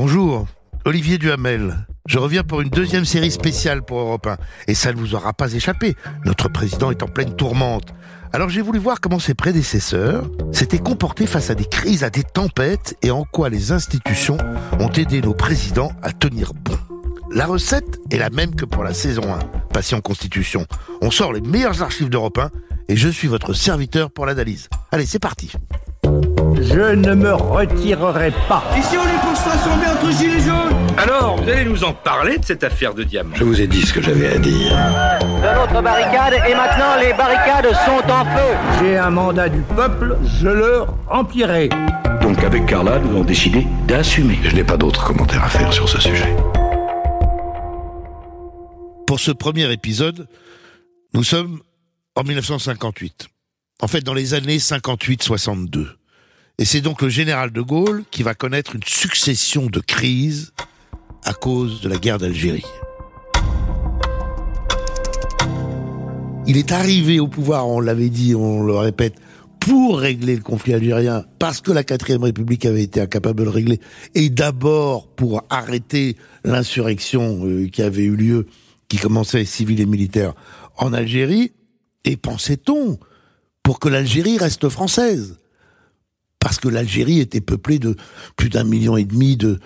Bonjour, Olivier Duhamel. Je reviens pour une deuxième série spéciale pour Europe 1. Et ça ne vous aura pas échappé. Notre président est en pleine tourmente. Alors j'ai voulu voir comment ses prédécesseurs s'étaient comportés face à des crises, à des tempêtes, et en quoi les institutions ont aidé nos présidents à tenir bon. La recette est la même que pour la saison 1, Passion Constitution. On sort les meilleures archives d'Europe 1, et je suis votre serviteur pour l'analyse. Allez, c'est parti. Je ne me retirerai pas. Ici, on est pour se rassembler entre gilets jaunes? Alors, vous allez nous en parler de cette affaire de diamant Je vous ai dit ce que j'avais à dire. de notre barricade et maintenant les barricades sont en feu. J'ai un mandat du peuple, je le remplirai. Donc avec Carla, nous avons décidé d'assumer. Je n'ai pas d'autres commentaires à faire sur ce sujet. Pour ce premier épisode, nous sommes en 1958. En fait, dans les années 58-62. Et c'est donc le général de Gaulle qui va connaître une succession de crises à cause de la guerre d'Algérie. Il est arrivé au pouvoir, on l'avait dit, on le répète, pour régler le conflit algérien, parce que la quatrième république avait été incapable de le régler, et d'abord pour arrêter l'insurrection euh, qui avait eu lieu, qui commençait civile et militaire en Algérie, et pensait-on pour que l'Algérie reste française? Parce que l'Algérie était peuplée de plus d'un million et demi de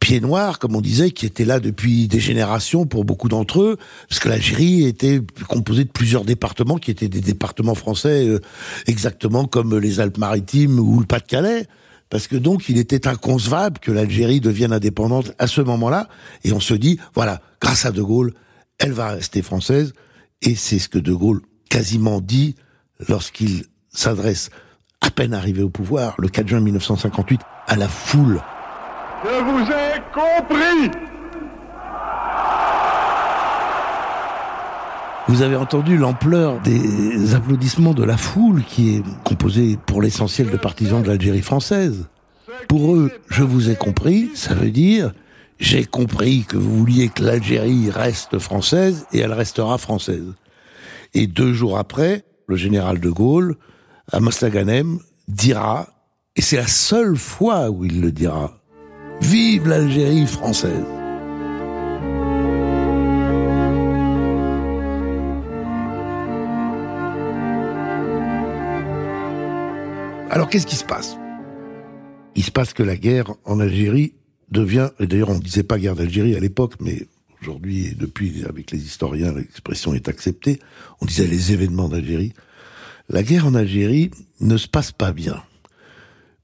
pieds noirs, comme on disait, qui étaient là depuis des générations pour beaucoup d'entre eux, parce que l'Algérie était composée de plusieurs départements qui étaient des départements français, euh, exactement comme les Alpes-Maritimes ou le Pas-de-Calais. Parce que donc, il était inconcevable que l'Algérie devienne indépendante à ce moment-là. Et on se dit, voilà, grâce à De Gaulle, elle va rester française. Et c'est ce que De Gaulle quasiment dit lorsqu'il s'adresse à peine arrivé au pouvoir, le 4 juin 1958, à la foule. Je vous ai compris Vous avez entendu l'ampleur des applaudissements de la foule qui est composée pour l'essentiel de partisans de l'Algérie française. Pour eux, je vous ai compris, ça veut dire j'ai compris que vous vouliez que l'Algérie reste française et elle restera française. Et deux jours après, le général de Gaulle à Mostaganem dira, et c'est la seule fois où il le dira, Vive l'Algérie française Alors qu'est-ce qui se passe? Il se passe que la guerre en Algérie devient, et d'ailleurs on ne disait pas guerre d'Algérie à l'époque, mais aujourd'hui, depuis, avec les historiens, l'expression est acceptée, on disait les événements d'Algérie. La guerre en Algérie ne se passe pas bien.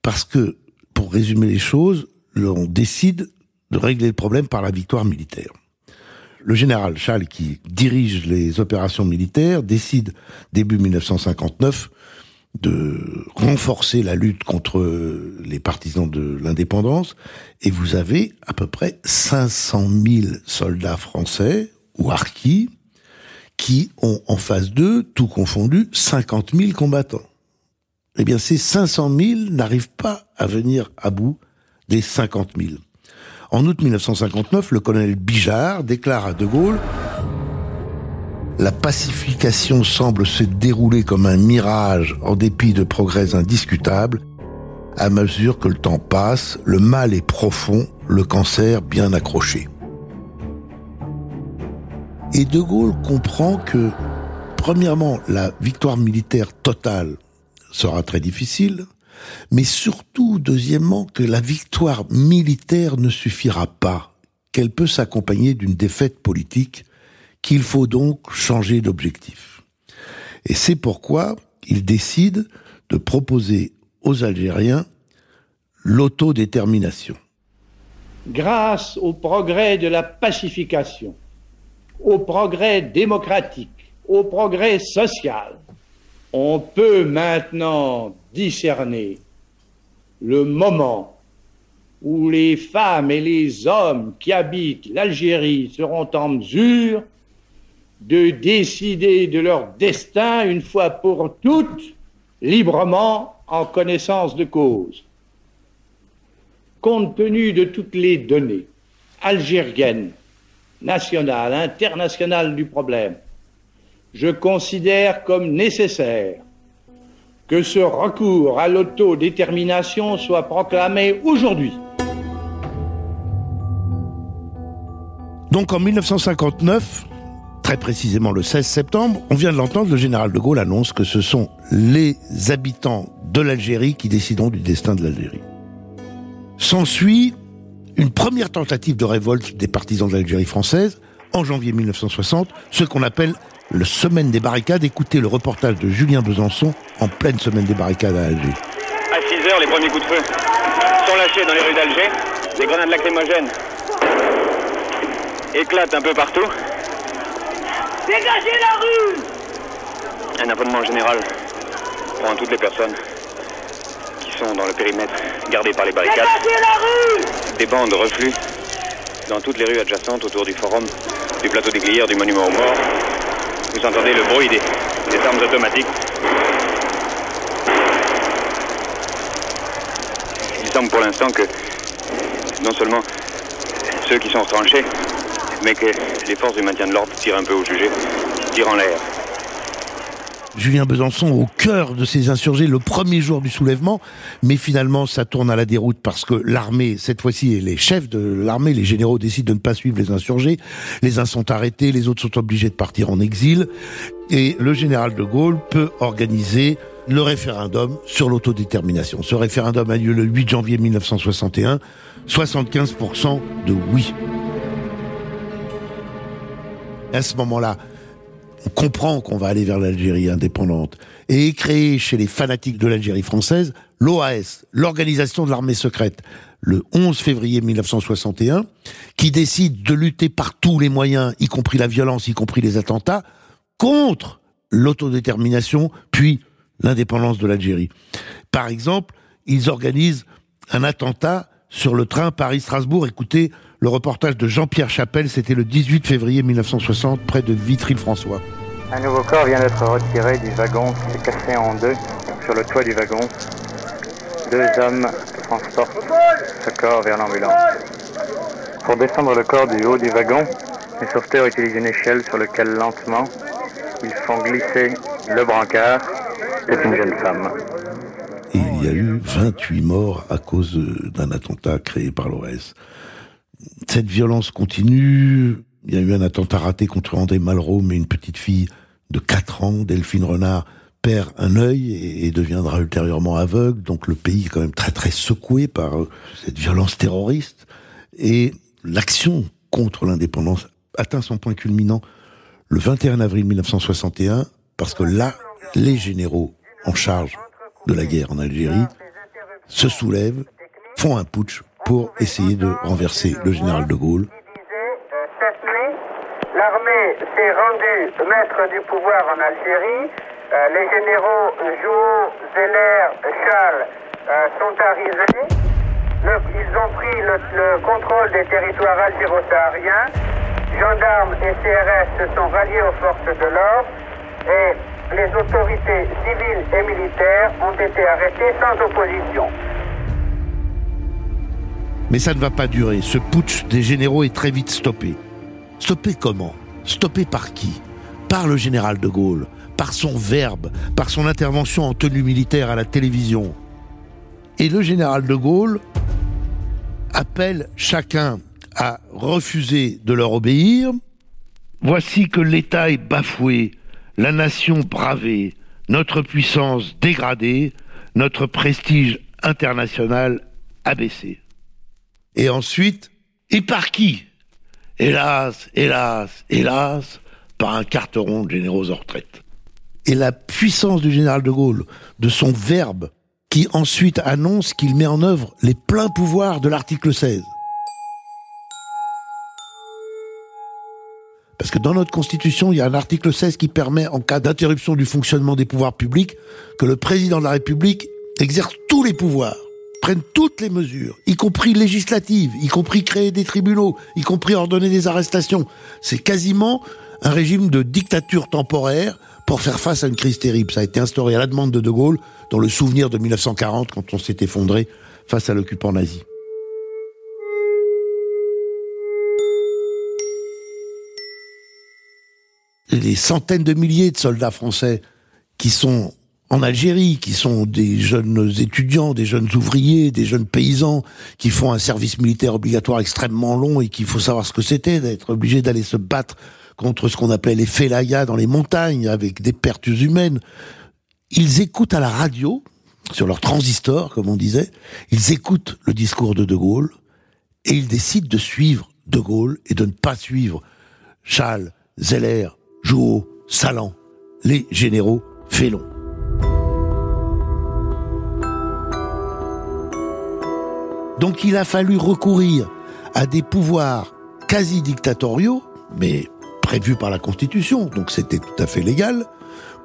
Parce que, pour résumer les choses, on décide de régler le problème par la victoire militaire. Le général Schall, qui dirige les opérations militaires, décide, début 1959, de renforcer la lutte contre les partisans de l'indépendance, et vous avez à peu près 500 000 soldats français, ou harkis, qui ont en face d'eux, tout confondu, 50 000 combattants. Eh bien, ces 500 000 n'arrivent pas à venir à bout des 50 000. En août 1959, le colonel Bijard déclare à De Gaulle la pacification semble se dérouler comme un mirage en dépit de progrès indiscutables. À mesure que le temps passe, le mal est profond, le cancer bien accroché. Et De Gaulle comprend que, premièrement, la victoire militaire totale sera très difficile, mais surtout, deuxièmement, que la victoire militaire ne suffira pas, qu'elle peut s'accompagner d'une défaite politique, qu'il faut donc changer d'objectif. Et c'est pourquoi il décide de proposer aux Algériens l'autodétermination. Grâce au progrès de la pacification, au progrès démocratique, au progrès social, on peut maintenant discerner le moment où les femmes et les hommes qui habitent l'Algérie seront en mesure de décider de leur destin une fois pour toutes, librement, en connaissance de cause. Compte tenu de toutes les données algériennes, nationales, internationales du problème, je considère comme nécessaire que ce recours à l'autodétermination soit proclamé aujourd'hui. Donc en 1959, très précisément le 16 septembre, on vient de l'entendre, le général de Gaulle annonce que ce sont les habitants de l'Algérie qui décideront du destin de l'Algérie. S'ensuit une première tentative de révolte des partisans de l'Algérie française en janvier 1960, ce qu'on appelle le semaine des barricades. Écoutez le reportage de Julien Besançon en pleine semaine des barricades à Alger. À 6 heures, les premiers coups de feu sont lâchés dans les rues d'Alger. Des grenades lacrymogènes éclatent un peu partout. Dégagez la rue Un abonnement général prend toutes les personnes qui sont dans le périmètre gardé par les barricades. Dégagez la rue Des bandes refluent dans toutes les rues adjacentes autour du forum, du plateau des Glières, du monument aux morts. Vous entendez le bruit des, des armes automatiques. Il semble pour l'instant que non seulement ceux qui sont retranchés, mais que les forces du maintien de l'ordre tirent un peu au jugé, tirent en l'air. Julien Besançon au cœur de ces insurgés le premier jour du soulèvement, mais finalement ça tourne à la déroute parce que l'armée, cette fois-ci, les chefs de l'armée, les généraux décident de ne pas suivre les insurgés, les uns sont arrêtés, les autres sont obligés de partir en exil, et le général de Gaulle peut organiser le référendum sur l'autodétermination. Ce référendum a lieu le 8 janvier 1961, 75% de oui. À ce moment-là, comprend qu'on va aller vers l'Algérie indépendante et créé chez les fanatiques de l'Algérie française l'OAS, l'organisation de l'armée secrète, le 11 février 1961, qui décide de lutter par tous les moyens, y compris la violence, y compris les attentats, contre l'autodétermination, puis l'indépendance de l'Algérie. Par exemple, ils organisent un attentat sur le train Paris-Strasbourg. Écoutez le reportage de Jean-Pierre Chapelle, c'était le 18 février 1960, près de Vitry-le-François. Un nouveau corps vient d'être retiré du wagon qui s'est cassé en deux sur le toit du wagon. Deux hommes transportent ce corps vers l'ambulance. Pour descendre le corps du haut du wagon, les sauveteurs utilisent une échelle sur laquelle lentement ils font glisser le brancard. C'est une jeune femme. Et il y a eu 28 morts à cause d'un attentat créé par l'OS. Cette violence continue. Il y a eu un attentat raté contre André Malraux, mais une petite fille de 4 ans, Delphine Renard, perd un œil et, deviendra ultérieurement aveugle. Donc le pays est quand même très très secoué par euh, cette violence terroriste. Et l'action contre l'indépendance atteint son point culminant le 21 avril 1961, parce que là, les généraux en charge de la guerre en Algérie se soulèvent, font un putsch pour essayer de renverser le général de Gaulle. Cette nuit, l'armée s'est rendue maître du pouvoir en Algérie. Euh, les généraux Jouot, Zeller, Charles euh, sont arrivés. ils ont pris le, contrôle des territoires algéro-sahariens. Gendarmes et CRS se sont ralliés aux forces de l'ordre et les autorités civiles et militaires ont été arrêtées sans opposition. Mais ça ne va pas durer. Ce putsch des généraux est très vite stoppé. Stoppé comment? Stoppé par qui? Par le général de Gaulle, par son verbe, par son intervention en tenue militaire à la télévision. Et le général de Gaulle appelle chacun à refuser de leur obéir. Voici que l'État est bafoué, la nation bravée, notre puissance dégradée, notre prestige international abaissé. Et ensuite, et par qui? Hélas, hélas, hélas, par un carteron de généraux en retraite. Et la puissance du général de Gaulle, de son verbe, qui ensuite annonce qu'il met en œuvre les pleins pouvoirs de l'article 16. Parce que dans notre Constitution, il y a un article 16 qui permet, en cas d'interruption du fonctionnement des pouvoirs publics, que le président de la République exerce tous les pouvoirs prennent toutes les mesures, y compris législatives, y compris créer des tribunaux, y compris ordonner des arrestations. C'est quasiment un régime de dictature temporaire pour faire face à une crise terrible. Ça a été instauré à la demande de De Gaulle dans le souvenir de 1940 quand on s'est effondré face à l'occupant nazi. Les centaines de milliers de soldats français qui sont en Algérie, qui sont des jeunes étudiants, des jeunes ouvriers, des jeunes paysans, qui font un service militaire obligatoire extrêmement long et qu'il faut savoir ce que c'était d'être obligé d'aller se battre contre ce qu'on appelait les félayas dans les montagnes, avec des pertes humaines. Ils écoutent à la radio, sur leur transistor, comme on disait, ils écoutent le discours de De Gaulle, et ils décident de suivre De Gaulle et de ne pas suivre Charles, Zeller, Jouot, Salan, les généraux félons. Donc il a fallu recourir à des pouvoirs quasi dictatoriaux, mais prévus par la Constitution, donc c'était tout à fait légal,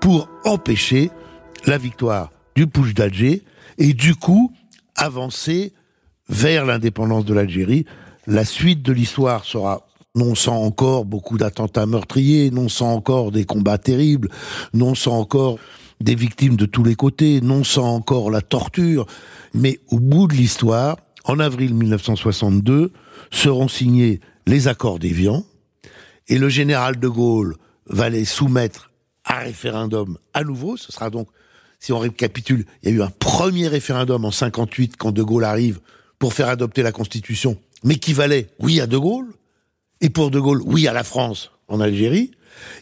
pour empêcher la victoire du push d'Alger et du coup avancer vers l'indépendance de l'Algérie. La suite de l'histoire sera non sans encore beaucoup d'attentats meurtriers, non sans encore des combats terribles, non sans encore des victimes de tous les côtés, non sans encore la torture, mais au bout de l'histoire, en avril 1962, seront signés les accords d'Évian, et le général de Gaulle va les soumettre à référendum à nouveau. Ce sera donc, si on récapitule, il y a eu un premier référendum en 58 quand de Gaulle arrive pour faire adopter la Constitution, mais qui valait oui à de Gaulle, et pour de Gaulle oui à la France en Algérie.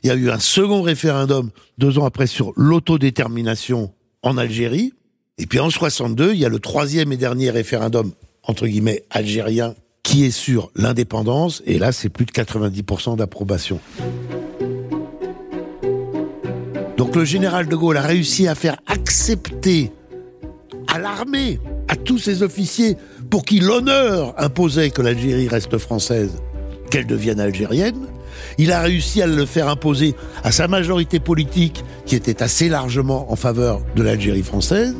Il y a eu un second référendum deux ans après sur l'autodétermination en Algérie. Et puis en 62, il y a le troisième et dernier référendum entre guillemets, algérien qui est sur l'indépendance, et là, c'est plus de 90% d'approbation. Donc le général de Gaulle a réussi à faire accepter à l'armée, à tous ses officiers, pour qui l'honneur imposait que l'Algérie reste française, qu'elle devienne algérienne. Il a réussi à le faire imposer à sa majorité politique, qui était assez largement en faveur de l'Algérie française.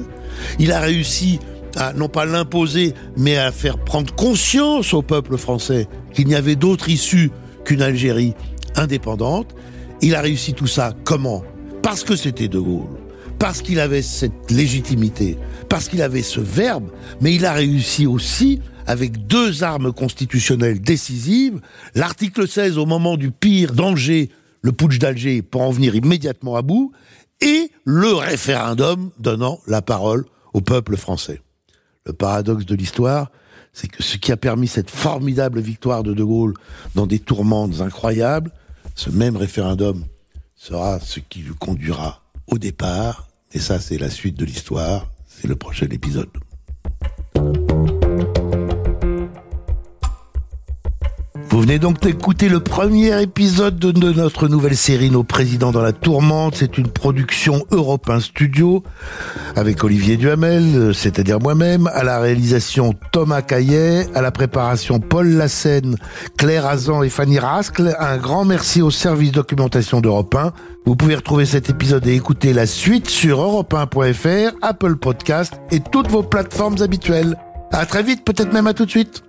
Il a réussi à non pas l'imposer, mais à faire prendre conscience au peuple français qu'il n'y avait d'autre issue qu'une Algérie indépendante. Il a réussi tout ça comment? Parce que c'était De Gaulle, parce qu'il avait cette légitimité, parce qu'il avait ce verbe, mais il a réussi aussi avec deux armes constitutionnelles décisives, l'article 16 au moment du pire danger, le putsch d'Alger, pour en venir immédiatement à bout, et le référendum donnant la parole au peuple français. Le paradoxe de l'histoire, c'est que ce qui a permis cette formidable victoire de De Gaulle dans des tourmentes incroyables, ce même référendum sera ce qui lui conduira au départ, et ça c'est la suite de l'histoire, c'est le prochain épisode. Venez donc d'écouter le premier épisode de notre nouvelle série Nos présidents dans la tourmente. C'est une production Europe Studio avec Olivier Duhamel, c'est-à-dire moi-même, à la réalisation Thomas Caillet, à la préparation Paul Lassène, Claire Azan et Fanny Rascle. Un grand merci au service documentation d'Europe 1. Vous pouvez retrouver cet épisode et écouter la suite sur europe1.fr, Apple Podcast et toutes vos plateformes habituelles. À très vite, peut-être même à tout de suite.